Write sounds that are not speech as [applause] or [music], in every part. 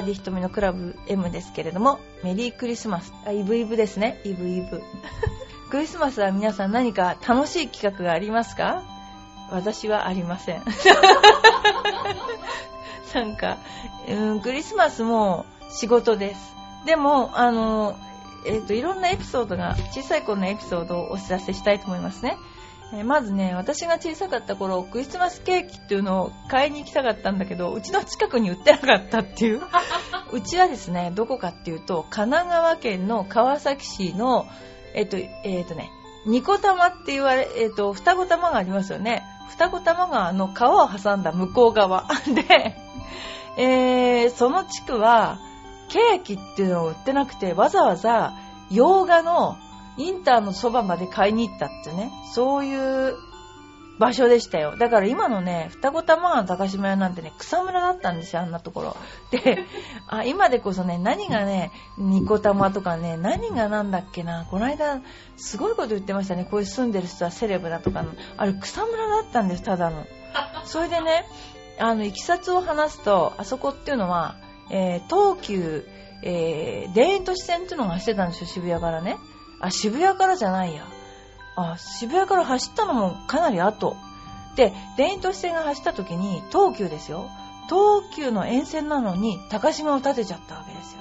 ーディ瞳のクラブ M ですけれども、メリークリスマス、あ、イブイブですね、イブイブ。[laughs] クリスマスは皆さん何か楽しい企画がありますか？私はありません。[laughs] なんか、うん、クリスマスも仕事です。でも、あの、えっ、ー、と、いろんなエピソードが、小さい頃のエピソードをお知らせしたいと思いますね。えー、まずね、私が小さかった頃、クリスマスケーキっていうのを買いに行きたかったんだけど、うちの近くに売ってなかったっていう。[laughs] うちはですね、どこかっていうと、神奈川県の川崎市の、えっ、ー、と、えっ、ー、とね、ニコ玉って言われ、えっ、と、双子玉がありますよね。双子玉川の川を挟んだ向こう側 [laughs] で、えー、その地区は、ケーキっていうのを売ってなくて、わざわざ洋画のインターのそばまで買いに行ったってね、そういう場所でしたよ。だから今のね、双子玉川の高島屋なんてね、草むらだったんですよ、あんなところ。で、あ今でこそね、何がね、ニコ玉とかね、何がなんだっけな、この間、すごいこと言ってましたね、こういう住んでる人はセレブだとか、あれ草むらだったんです、ただの。それでね、あの、いきさつを話すと、あそこっていうのは、えー、東急、えー、田園都市線っていうのが走ってたんですよ、渋谷からね。あ、渋谷からじゃないや。あ、渋谷から走ったのもかなり後。で、田園都市線が走った時に、東急ですよ。東急の沿線なのに、高島を建てちゃったわけですよ。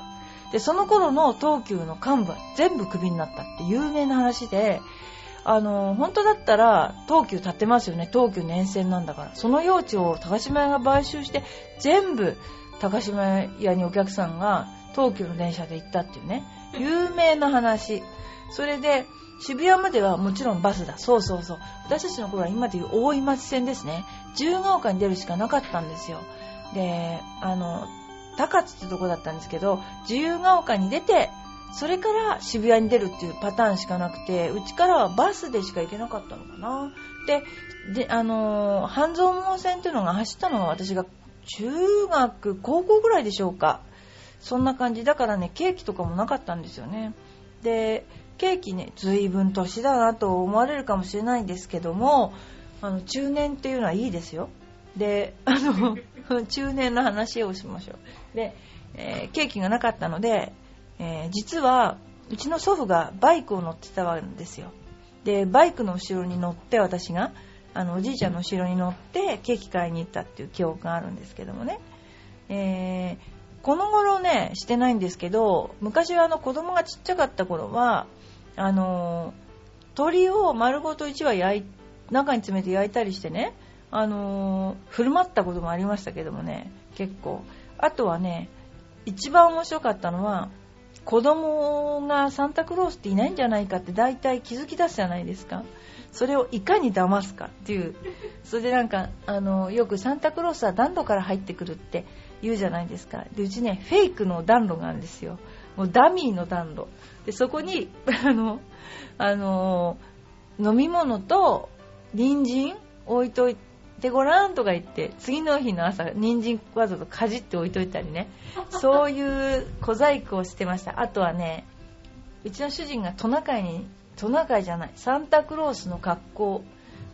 で、その頃の東急の幹部は全部クビになったって有名な話で、あの、本当だったら東急建ってますよね。東急の沿線なんだから。その用地を高島屋が買収して、全部高島屋にお客さんが東急の電車で行ったっていうね、有名な話。それで、渋谷まではもちろんバスだ。そうそうそう。私たちの頃は今でいう大井町線ですね。自由が丘に出るしかなかったんですよ。で、あの、高津ってとこだったんですけど、自由が丘に出て、それから渋谷に出るっていうパターンしかなくて、うちからはバスでしか行けなかったのかな。で、で、あの半蔵門線っていうのが走ったのが私が中学、高校ぐらいでしょうか。そんな感じ。だからね、ケーキとかもなかったんですよね。で、ケーキね、随分年だなと思われるかもしれないんですけども、あの、中年っていうのはいいですよ。で、あの、[laughs] 中年の話をしましょう。で、えー、ケーキがなかったので、えー、実は、うちの祖父がバイクを乗ってたわけですよ。で、バイクの後ろに乗って私が、あのおじいちゃんの後ろに乗ってケーキ買いに行ったっていう記憶があるんですけどもね、えー、この頃ねしてないんですけど昔はあの子供がちっちゃかった頃はあの鶏を丸ごと1羽焼い中に詰めて焼いたりしてねあの振る舞ったこともありましたけどもね結構。あとはね一番面白かったのは子供がサンタクロースっていないんじゃないかって大体気づき出すじゃないですか。それをいかに騙すかっていう。それでなんかあのよくサンタクロースは暖炉から入ってくるって言うじゃないですか。でうちねフェイクの暖炉があるんですよ。もうダミーの暖炉。でそこに [laughs] あのあの飲み物と人参置いといてごらんとか言って次の日の朝人参わざとかじって置いといたりね。そういう小細工をしてました。あとはねうちの主人がトナカイにトナカイじゃない、サンタクロースの格好、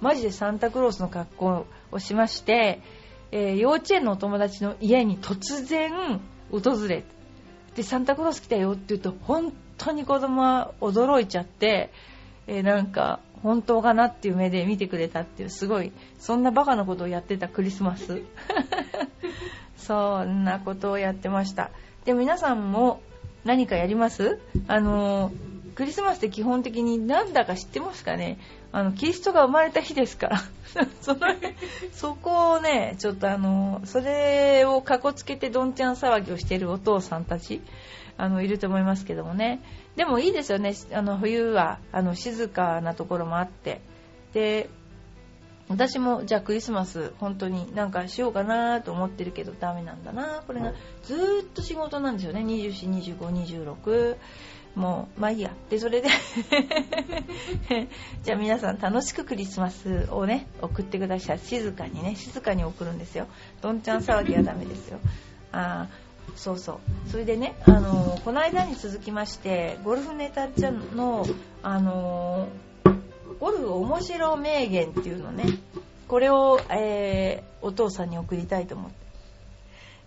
マジでサンタクロースの格好をしまして、えー、幼稚園のお友達の家に突然訪れで、サンタクロース来たよって言うと、本当に子供は驚いちゃって、えー、なんか、本当かなっていう目で見てくれたっていう、すごい、そんなバカなことをやってたクリスマス。[laughs] そんなことをやってました。で、皆さんも何かやります？あのークリスマスって基本的になんだか知ってますかね？あの、キリストが生まれた日ですから。[laughs] そ、そこをね、ちょっとあの、それをかこつけてどんちゃん騒ぎをしているお父さんたち、あの、いると思いますけどもね。でもいいですよね。あの、冬は、あの、静かなところもあって。で、私もじゃあクリスマス本当になんかしようかなと思ってるけどダメなんだなこれがずっと仕事なんですよね242526もう、まあいいや。で、それで [laughs] じゃあ皆さん楽しくクリスマスをね、送ってください。静かにね、静かに送るんですよ。どんちゃん騒ぎはダメですよ。あそうそう。それでね、あのー、この間に続きまして、ゴルフネタちゃんの、あのー、ゴルフ面白名言っていうのね、これを、えー、お父さんに送りたいと思って。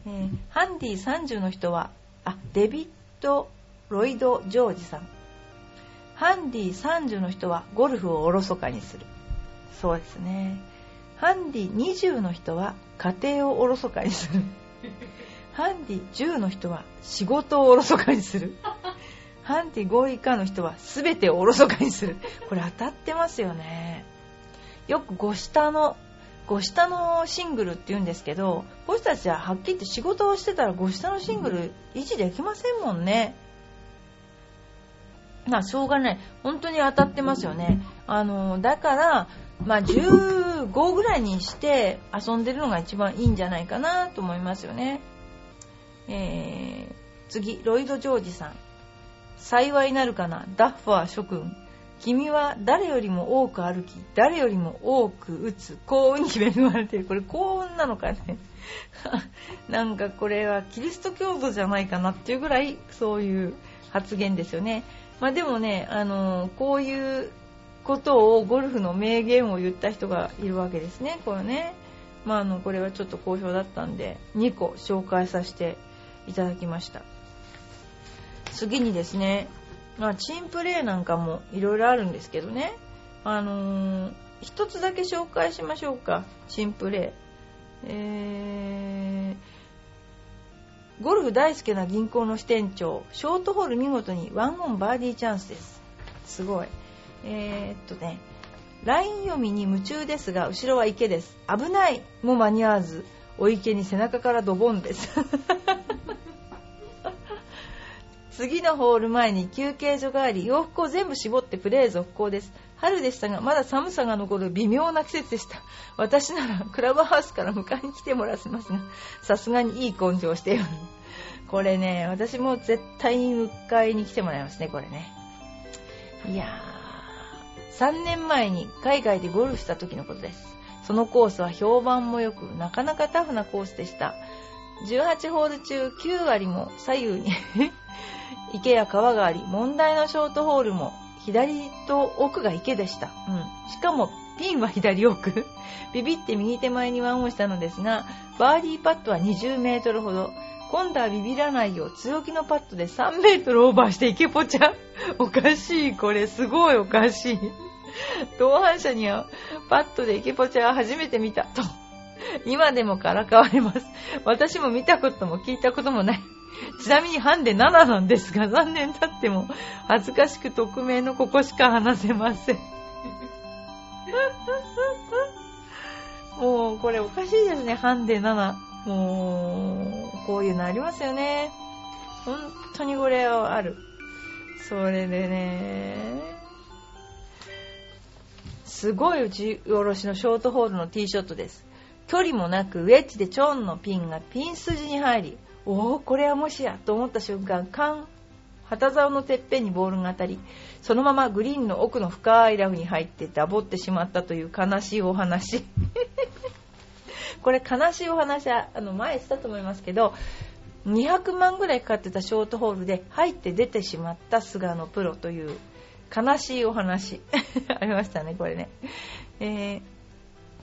えーハンディ30の人は、あ、デビッド・ロイド・ジョージさん。ハンディ30の人はゴルフをおろそかにする。そうですね。ハンディ20の人は家庭をおろそかにする。ハンディ10の人は仕事をおろそかにする。ハンディ5以下の人は全てをおろそかにする。これ当たってますよね。よく5下の、5下のシングルって言うんですけど、こ人たちははっきり言って仕事をしてたら5下のシングル維持できませんもんね。まあ、しょうがない。本当に当たってますよね。あの、だから、まあ、15ぐらいにして遊んでるのが一番いいんじゃないかなと思いますよね。えー、次、ロイド・ジョージさん。幸いなるかな、ダッファー諸君。君は誰よりも多く歩き、誰よりも多く打つ、幸運に恵まれている。これ幸運なのかね。[laughs] なんかこれはキリスト教徒じゃないかなっていうぐらいそういう発言ですよね。まあでもね、あのこういうことをゴルフの名言を言った人がいるわけですね、これね。まあ、あのこれはちょっと好評だったんで2個紹介させていただきました。次にですね、まあ、チンプレーなんかもいろいろあるんですけどね。あのー、一つだけ紹介しましょうか。チンプレー。えー、ゴルフ大好きな銀行の支店長ショートホール見事にワンオンバーディーチャンスですすごいえー、っとね、LINE 読みに夢中ですが、後ろは池です。危ないも間に合わず、お池に背中からドボンです。[laughs] 次のホール前に休憩所があり、洋服を全部絞ってプレー続行です。春でしたが、まだ寒さが残る微妙な季節でした。私ならクラブハウスから迎えに来てもらせますが、さすがにいい根性をしています。これね、私も絶対に迎えに来てもらいますね、これね。いやー。3年前に海外でゴルフした時のことです。そのコースは評判も良く、なかなかタフなコースでした。18ホール中9割も左右に [laughs] 池や川があり、問題のショートホールも左と奥が池でした。うん。しかもピンは左奥。[laughs] ビビって右手前にワンオンしたのですが、バーディーパットは20メートルほど。今度はビビらないよう強気のパットで3メートルオーバーして池ポチャ。[laughs] おかしい、これすごいおかしい。[laughs] 同伴者にはパッドでイケポチャは初めて見たと。今でもからかわれます。私も見たことも聞いたこともない。ちなみにハンデ7なんですが、残念経っても恥ずかしく匿名のここしか話せません。[laughs] もうこれおかしいですね、ハンデ7。もう、こういうのありますよね。本当にこれはある。それでね、すごい打ち下ろしのショートホールのティーショットです。距離もなくウェッジでチョンのピンがピン筋に入り、おお、これはもしやと思った瞬間、カン、旗竿のてっぺんにボールが当たり、そのままグリーンの奥の深いラフに入ってダボってしまったという悲しいお話。[laughs] これ悲しいお話は、あの、前したと思いますけど、200万ぐらいかかってたショートホールで入って出てしまった菅野プロという悲しいお話 [laughs] ありましたね、これね。えー、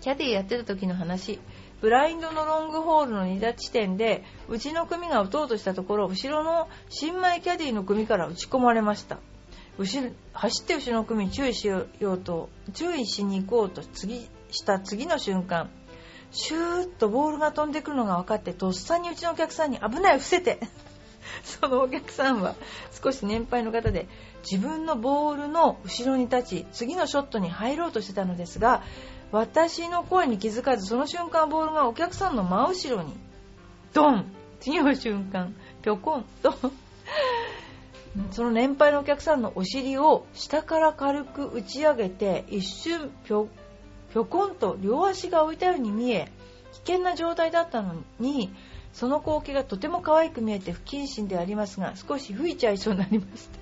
キャディやってた時の話。ブラインドのロングホールの2打地点で、うちの組が打とうとしたところ、後ろの新米キャディの組から打ち込まれました。走って後ろの組に注意しようと、注意しに行こうと次した次の瞬間、シューッとボールが飛んでくるのが分かって、とっさにうちのお客さんに危ない、伏せて [laughs] そのお客さんは少し年配の方で自分のボールの後ろに立ち次のショットに入ろうとしてたのですが私の声に気づかずその瞬間ボールがお客さんの真後ろにドン次の瞬間ぴょこんとその年配のお客さんのお尻を下から軽く打ち上げて一瞬ぴょぴょこんと両足が置いたように見え危険な状態だったのにその光景がとても可愛く見えて不謹慎でありますが少し吹いちゃいそうになりました。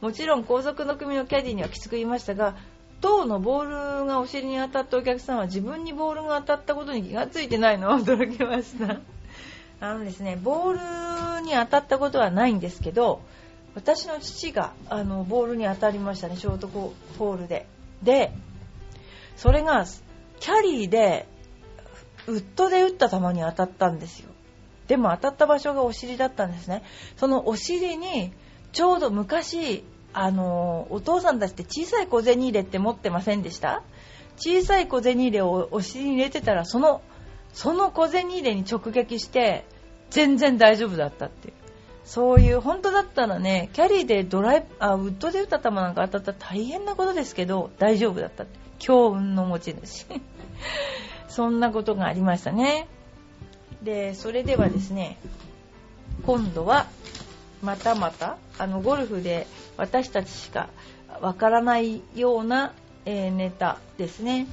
もちろん後続の組のキャディにはきつく言いましたが当のボールがお尻に当たったお客さんは自分にボールが当たったことに気がついてないのを驚きました。[laughs] あのですねボールに当たったことはないんですけど私の父があのボールに当たりましたねショートホールで。でそれがキャリーでウッドで打った球に当たったんですよ。でも当たった場所がお尻だったんですね。そのお尻にちょうど昔あのお父さんたちって小さい小銭入れって持ってませんでした？小さい小銭入れをお尻に入れてたらそのその小銭入れに直撃して全然大丈夫だったっていう。そういう本当だったらねキャリーでドライあウッドで打った球なんか当たったら大変なことですけど大丈夫だったって。強運の持ち主。[laughs] そんなことがありましたね。でそれではですね今度はまたまたあのゴルフで私たちしかわからないような、えー、ネタですね。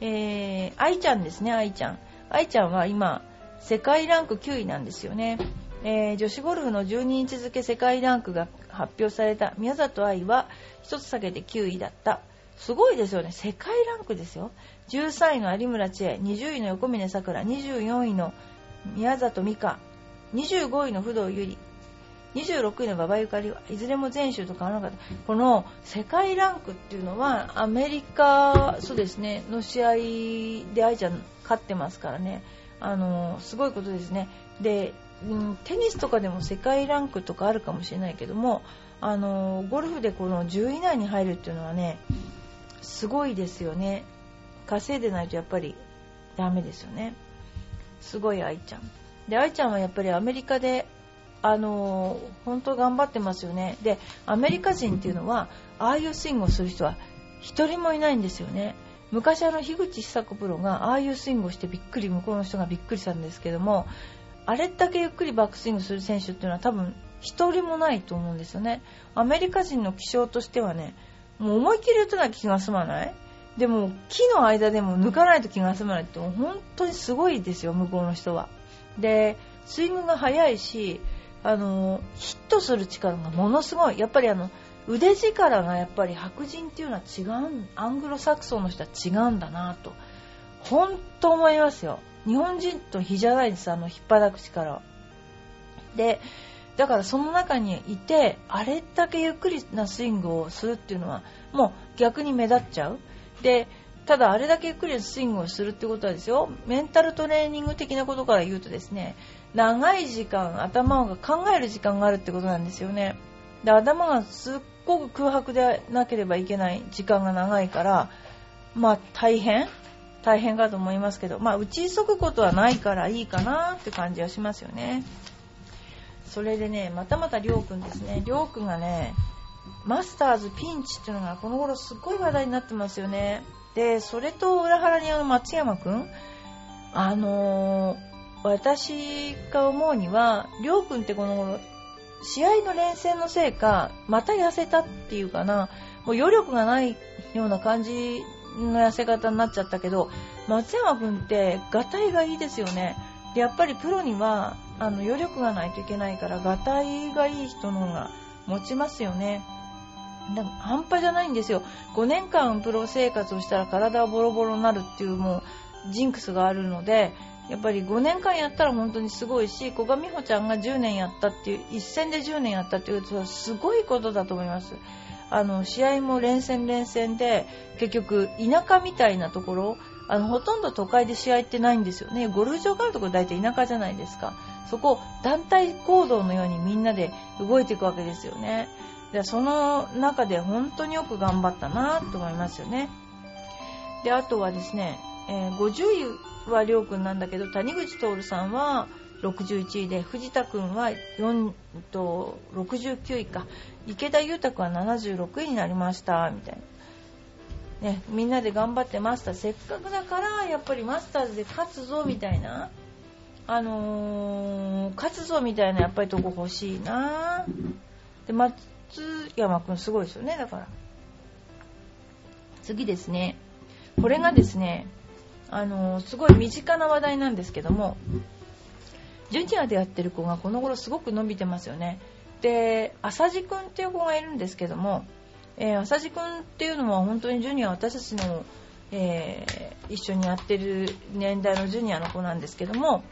えー、愛ちゃんですね愛ちゃん。愛ちゃんは今世界ランク9位なんですよね、えー、女子ゴルフの12日付世界ランクが発表された。宮里藍は1つ下げて9位だった。すごいですよね。世界ランクですよ。13位の有村千恵20位の横峯さくら24位の宮里美香25位の不動ゆり26位の馬場ゆかりはいずれも全州と変わらなかった。この世界ランクっていうのはアメリカそうですねの試合で愛ちゃん勝ってますからね。あのすごいことですね。で、うん、テニスとかでも世界ランクとかあるかもしれないけどもあのゴルフでこの10位以内に入るっていうのはねすごいですよね。稼いでないとやっぱりダメですよね。すごい愛ちゃん。で愛ちゃんはやっぱりアメリカであの本当頑張ってますよね。でアメリカ人っていうのはああいうスイングをする人は1人もいないんですよね。昔あの樋口久子プロがああいうスイングをしてびっくり向こうの人がびっくりしたんですけどもあれだけゆっくりバックスイングする選手っていうのは多分1人もないと思うんですよね。アメリカ人の気象としてはねもう思いっきり打たなきゃ気が済まない。でも木の間でも抜かないと気が済まないって本当にすごいですよ向こうの人は。でスイングが速いしあのヒットする力がものすごい。やっぱりあの腕力がやっぱり白人っていうのは違うアングロサクソンの人は違うんだなと。本当思いますよ。日本人と比じゃないですあの引っ張く力でだからその中にいてあれだけゆっくりなスイングをするっていうのはもう逆に目立っちゃう。でただあれだけゆっくりなスイングをするってことはですよ。メンタルトレーニング的なことから言うとですね長い時間頭が考える時間があるってことなんですよね。で頭がすっごく空白でなければいけない時間が長いからまあ大変？大変かと思いますけどまあ打ち急ぐことはないからいいかなって感じはしますよね。それでねまたまたりょうくんですね。りょうくんがねマスターズピンチっていうのがこの頃すっごい話題になってますよね。でそれと裏腹にあの松山くんあのー、私が思うにはりょうくんってこの頃試合の連戦のせいかまた痩せたっていうかな。もう余力がないような感じの痩せ方になっちゃったけど松山君ってがたいがいいですよね。でやっぱりプロにはあの余力がないといけないからがたいがいい人の方が持ちますよね。でも半端じゃないんですよ。5年間プロ生活をしたら体はボロボロになるっていうもうジンクスがあるのでやっぱり5年間やったら本当にすごいし古賀美穂ちゃんが10年やったっていう一戦で10年やったっていうことはすごいことだと思います。あの試合も連戦連戦で結局田舎みたいなところあのほとんど都会で試合ってないんですよね。ゴルフ場があるところ大体田舎じゃないですか。そこ団体行動のようにみんなで動いていくわけですよね。でその中で本当によく頑張ったなと思いますよね。であとはですね、えー、50はりょうくんなんだけど谷口徹さんは61位で藤田君は4と69位か。池田裕太君は76位になりました。みたいな。ね、みんなで頑張ってマスター。せっかくだからやっぱりマスターズで勝つぞ。みたいな。あのー、勝つぞみたいなやっぱりとこ欲しいな。で松山君すごいですよね。だから。次ですね。これがですねあの、すごい身近な話題なんですけどもジュニアでやってる子がこの頃すごく伸びてますよね。で、浅地くんっていう子がいるんですけども、えー、浅地くんっていうのは本当にジュニア、私たちの、えー、一緒にやってる年代のジュニアの子なんですけども、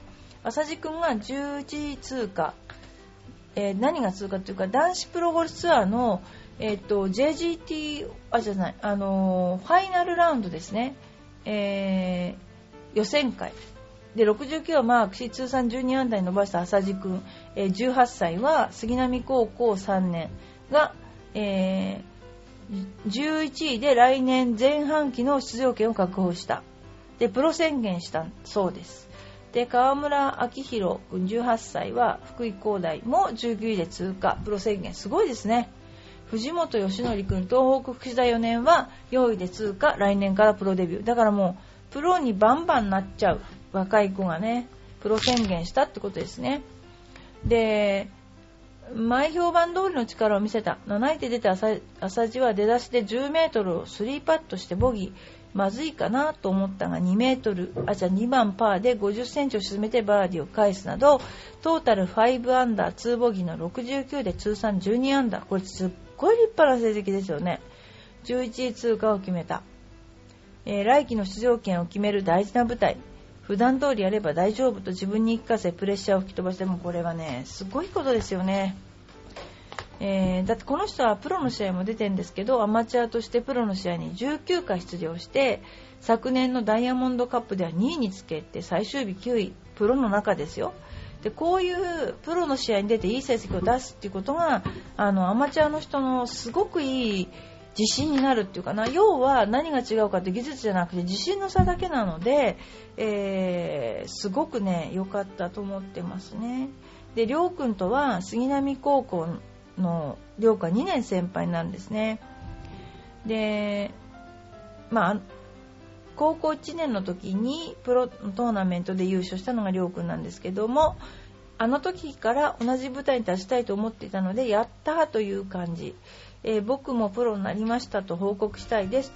浅地くんが10時通過、えー、何が通過っていうか、男子プロゴルフツアーの、えっ、と、JGT、あ、じゃない、あのファイナルラウンドですね、え予選会。で69をマークし通算12安打に伸ばした浅地君、えー、18歳は杉並高校3年が、えー、11位で来年前半期の出場権を確保した。でプロ宣言したそうです。で川村明宏君18歳は福井工大も19位で通過。プロ宣言すごいですね。藤本義則君東北福祉大4年は4位で通過来年からプロデビュー。だからもうプロにバンバンなっちゃう若い子がねプロ宣言したってことですね。で前評判通りの力を見せた。7位で出た浅地は出だしで 10m を3パットしてボギー。まずいかなと思ったが2メートル。あじゃあ2番パーで50センチを沈めてバーディーを返すなどトータル5アンダー2ボギーの69で通算12アンダー。これすっごい立派な成績ですよね。11位通過を決めた、えー、来季の出場権を決める大事な舞台。普段通りやれば大丈夫と自分に言い聞かせプレッシャーを吹き飛ばしてもこれはねすごいことですよね、えー、だってこの人はプロの試合も出てるんですけどアマチュアとしてプロの試合に19回出場して昨年のダイヤモンドカップでは2位につけて最終日9位プロの中ですよ。でこういうプロの試合に出ていい成績を出すっていうことがあのアマチュアの人のすごくいい自信になるっていうかな。要は何が違うかって技術じゃなくて自信の差だけなので、えー、すごくね良かったと思ってますね。でりょうくんとは杉並高校のりょうくん2年先輩なんですね。でまあ高校1年の時にプロトーナメントで優勝したのがりょうくんなんですけどもあの時から同じ舞台に立ちたいと思っていたのでやったーという感じ。えー、僕もプロになりましたと報告したいです。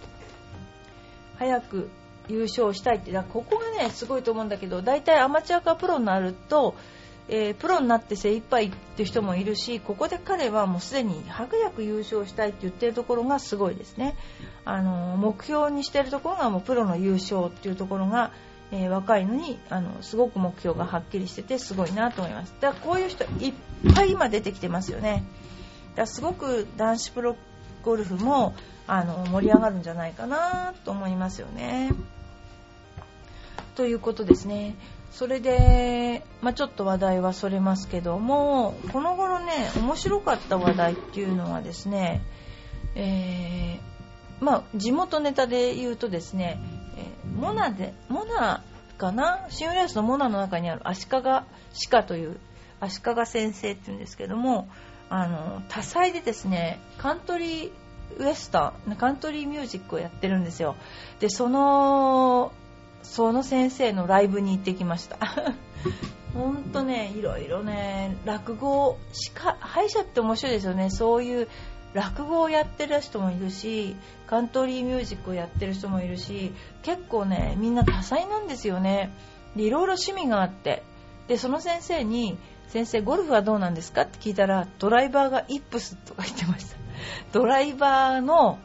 早く優勝したいって。だここがねすごいと思うんだけど大体アマチュアかプロになると、えー、プロになって精一杯っていう人もいるしここで彼はもうすでに早く優勝したいって言ってるところがすごいですねあの目標にしてるところがもうプロの優勝っていうところがえー、若いのにあのすごく目標がはっきりしててすごいなと思いますだからこういう人いっぱい今出てきてますよねだからすごく男子プロゴルフもあの盛り上がるんじゃないかなと思いますよね。ということですね。それで、まあ、ちょっと話題はそれますけども、この頃ね、面白かった話題っていうのはですね、えー、まあ、地元ネタで言うとですね、えー、モナで、モナかな？シングレースのモナの中にある足利歯科という足利先生っていうんですけども、あの多彩でですねカントリーウエスタンカントリーミュージックをやってるんですよ。でそのその先生のライブに行ってきました。ほんとねいろいろね落語歯医者って面白いですよね。そういう落語をやってる人もいるしカントリーミュージックをやってる人もいるし結構ねみんな多彩なんですよね。でいろいろ趣味があって。でその先生に先生ゴルフはどうなんですか？って聞いたらドライバーがイップスとか言ってました。[laughs] ドライバーの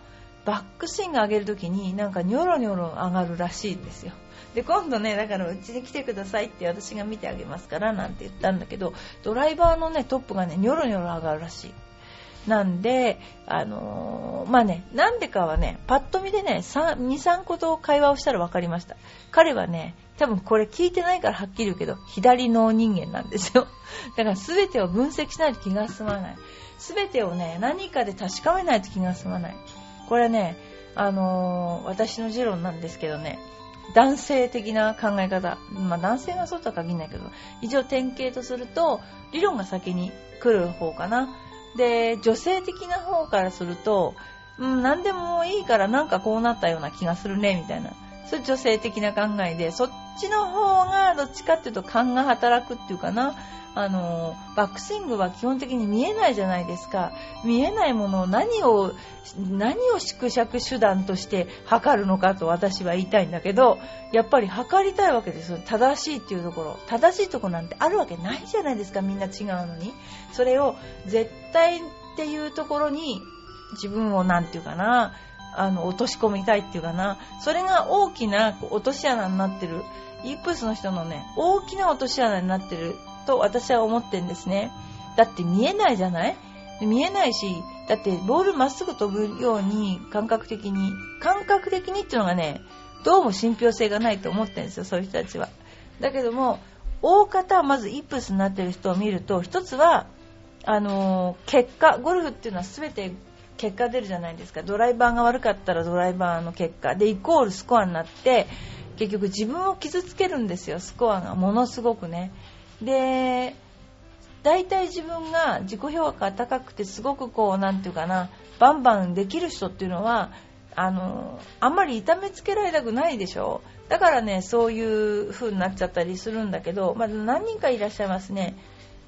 バックスイング上げるときになんかニョロニョロ上がるらしいんですよ。で今度ねだからうちに来てくださいって私が見てあげますからなんて言ったんだけどドライバーのねトップがねニョロニョロ上がるらしいなんで、あのー、まあね、なんでかはね、パッと見でね、2、3個と会話をしたら分かりました。彼はね、多分これ聞いてないからはっきり言うけど、左脳人間なんですよ。[laughs] だから全てを分析しないと気が済まない。全てをね、何かで確かめないと気が済まない。これね、あのー、私の持論なんですけどね、男性的な考え方、まあ男性がそうとは限らないけど、一応典型とすると、理論が先に来る方かな。で、女性的な方からすると、うん、何でもいいからなんかこうなったような気がするね、みたいな。そういう女性的な考えで、そっちの方がどっちかっていうと勘が働くっていうかな。あの、バックスイングは基本的に見えないじゃないですか。見えないものを何を、何を縮尺手段として測るのかと私は言いたいんだけど、やっぱり測りたいわけですよ。正しいっていうところ。正しいとこなんてあるわけないじゃないですか、みんな違うのに。それを絶対っていうところに自分をなんていうかな、あの、落とし込みたいっていうかな、それが大きな落とし穴になってる、イープスの人のね、大きな落とし穴になってると私は思ってるんですね。だって見えないじゃない？見えないし、だってボールまっすぐ飛ぶように感覚的に、感覚的にっていうのがね、どうも信憑性がないと思ってるんですよ、そういう人たちは。だけども大方まずイップスになってる人を見ると一つはあのー、結果ゴルフっていうのは全て結果出るじゃないですか。ドライバーが悪かったらドライバーの結果。でイコールスコアになって結局自分を傷つけるんですよ。スコアがものすごくね。で大体自分が自己評価が高くてすごくこう何て言うかなバンバンできる人っていうのはあのあんまり痛めつけられたくないでしょ。だからねそういう風になっちゃったりするんだけど、まあ、何人かいらっしゃいますね。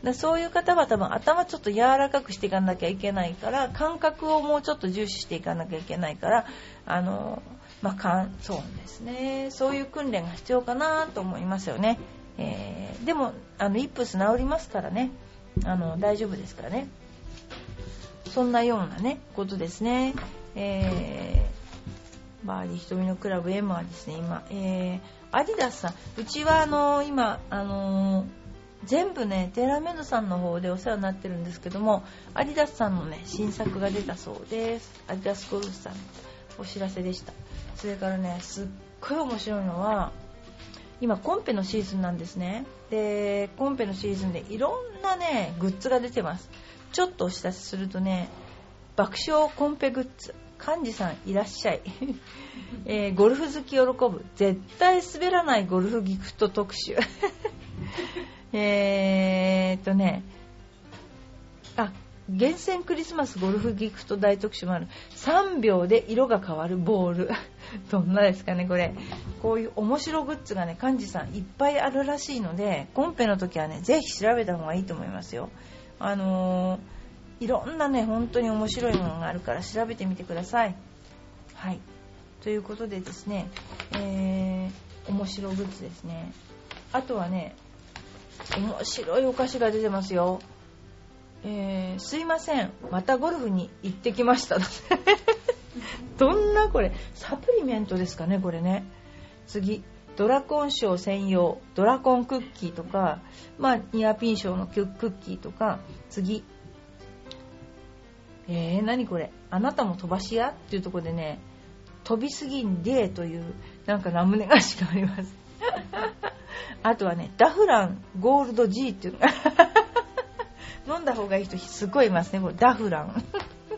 だそういう方は多分頭ちょっと柔らかくしていかなきゃいけないから感覚をもうちょっと重視していかなきゃいけないからあの、まあ、かんそうですね。そういう訓練が必要かなと思いますよね、えー、でもあのイップス治りますからね。あの大丈夫ですからね。そんなようなねことですね、えー、バーディー瞳のクラブ M はですね今、えー、アディダスさん。うちはあの今あのー全部ねテーラーメイドさんの方でお世話になってるんですけどもアディダスさんのね新作が出たそうです。アディダスゴルフさんのお知らせでした。それからねすっごい面白いのは今コンペのシーズンなんですね。でコンペのシーズンでいろんなねグッズが出てます。ちょっとお知らせするとね爆笑コンペグッズ。幹事さんいらっしゃい、[laughs] えー、ゴルフ好き喜ぶ。絶対滑らないゴルフギフト特集。[laughs] えーっとね、あ、厳選クリスマスゴルフギフト大特集もある。3秒で色が変わるボール。[laughs] どんなですかね、これ。こういう面白グッズがね、幹事さんいっぱいあるらしいので、コンペの時はね、ぜひ調べた方がいいと思いますよ。あのー、いろんなね、本当に面白いものがあるから調べてみてください。はい。ということでですね、えー、面白グッズですね。あとはね、面白いお菓子が出てますよ。えー、すいません。またゴルフに行ってきました。[laughs] どんなこれ？サプリメントですかね、これね。次。ドラコン賞専用ドラコンクッキーとか、まあ、ニアピン賞のクッキーとか、次。えー、何これ？あなたも飛ばし屋？っていうとこでね、飛びすぎんでという、なんかラムネ菓子があります。あとはね、ダフランゴールド G っていうのが [laughs] 飲んだ方がいい人すごいいますね、これダフラン。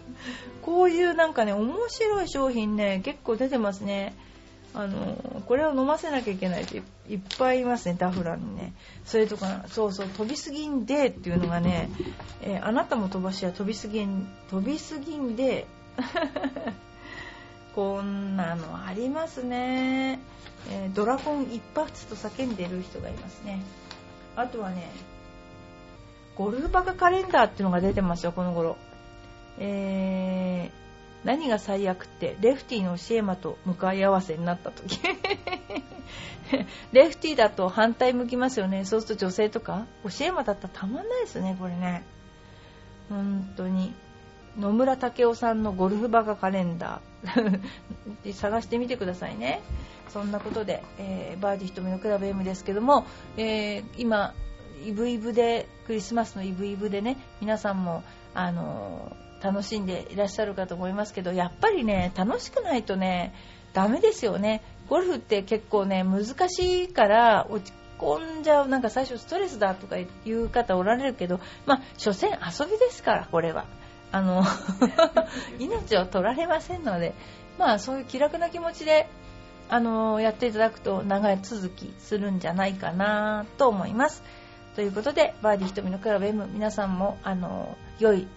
[laughs] こういうなんかね、面白い商品ね、結構出てますね。あの、これを飲ませなきゃいけないっていっぱいいますね、ダフランにね。それとか、そうそう、飛びすぎんでっていうのがね、えー、あなたも飛ばしは飛びすぎん、飛びすぎんで、こんなのありますね。えー、ドラゴン一発と叫んでる人がいますね。あとはね、ゴルフバカカレンダーっていうのが出てますよ、この頃。えー、何が最悪って、レフティーのシエマと向かい合わせになった時。[laughs] レフティーだと反対向きますよね。そうすると女性とか、シエマだったらたまんないですね、これね。本当に。野村武雄さんのゴルフバカカレンダー [laughs] 探してみてくださいね。そんなことで、えー、バーディー瞳のクラブ M ですけども、えー、今、イブイブで、クリスマスのイブイブでね、皆さんも、あのー、楽しんでいらっしゃるかと思いますけど、やっぱりね、楽しくないとね、ダメですよね。ゴルフって結構ね、難しいから落ち込んじゃう、なんか最初ストレスだとかいう方おられるけど、まあ、所詮遊びですから、これは。あの [laughs] 命を取られませんので、まあ、そういう気楽な気持ちであのやっていただくと長い続きするんじゃないかなと思います。ということで、バーディー瞳のクラブ M、皆さんも、あの良い、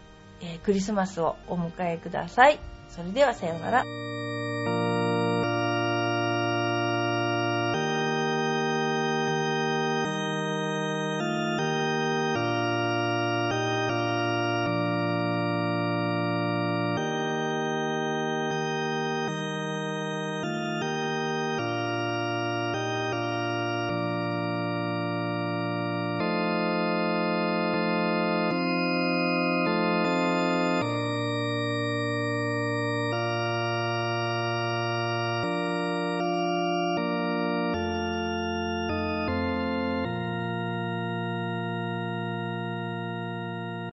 えー、クリスマスをお迎えください。それではさようなら。